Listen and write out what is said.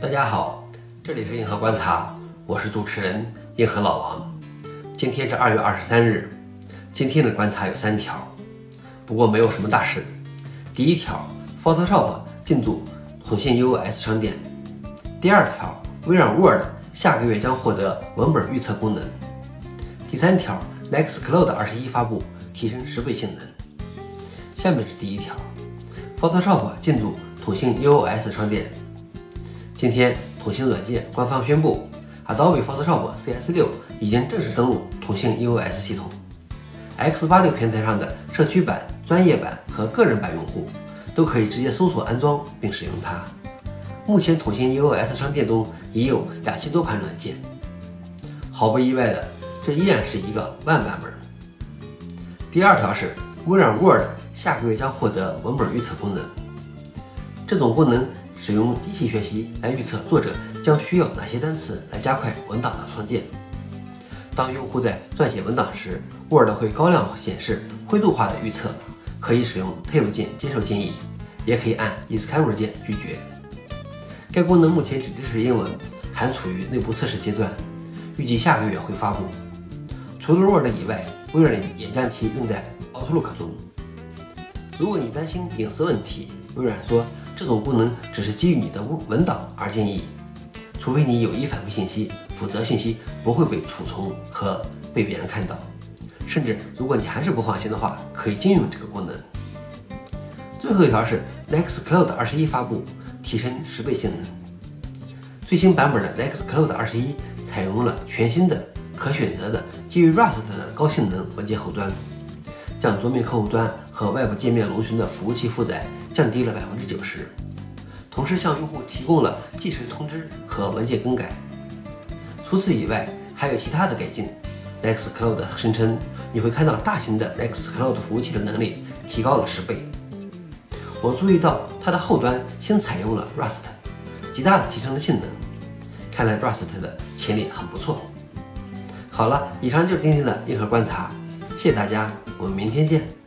大家好，这里是硬核观察，我是主持人硬核老王。今天是二月二十三日，今天的观察有三条，不过没有什么大事。第一条，Photoshop 进驻统信 US 商店。第二条，微软 Word 下个月将获得文本预测功能。第三条，Nextcloud 二十一发布，提升十倍性能。下面是第一条，Photoshop 进驻统信 UOS 商店。今天，统信软件官方宣布，Adobe Photoshop CS6 已经正式登陆统信 EOS 系统。X86 平台上的社区版、专业版和个人版用户都可以直接搜索安装并使用它。目前，统信 EOS 商店中已有两千多款软件。毫不意外的，这依然是一个万版本。第二条是，微软 Word 下个月将获得文本预测功能。这种功能。使用机器学习来预测作者将需要哪些单词来加快文档的创建。当用户在撰写文档时，Word 会高亮显示灰度化的预测，可以使用 Tab 键接受建议，也可以按 Escape 键拒绝。该功能目前只支持英文，还处于内部测试阶段，预计下个月会发布。除了 Word 以外，微软也将其用在 Outlook 中。如果你担心隐私问题，微软说。这种功能只是基于你的文文档而建议，除非你有意反馈信息，否则信息不会被储存和被别人看到。甚至如果你还是不放心的话，可以禁用这个功能。最后一条是 Nextcloud 二十一发布，提升十倍性能。最新版本的 Nextcloud 二十一采用了全新的可选择的基于 Rust 的高性能文件后端。将桌面客户端和外部界面龙群的服务器负载降低了百分之九十，同时向用户提供了即时通知和文件更改。除此以外，还有其他的改进。Nextcloud 声称你会看到大型的 Nextcloud 服务器的能力提高了十倍。我注意到它的后端新采用了 Rust，极大的提升了性能。看来 Rust 的潜力很不错。好了，以上就是今天的硬核观察。谢谢大家，我们明天见。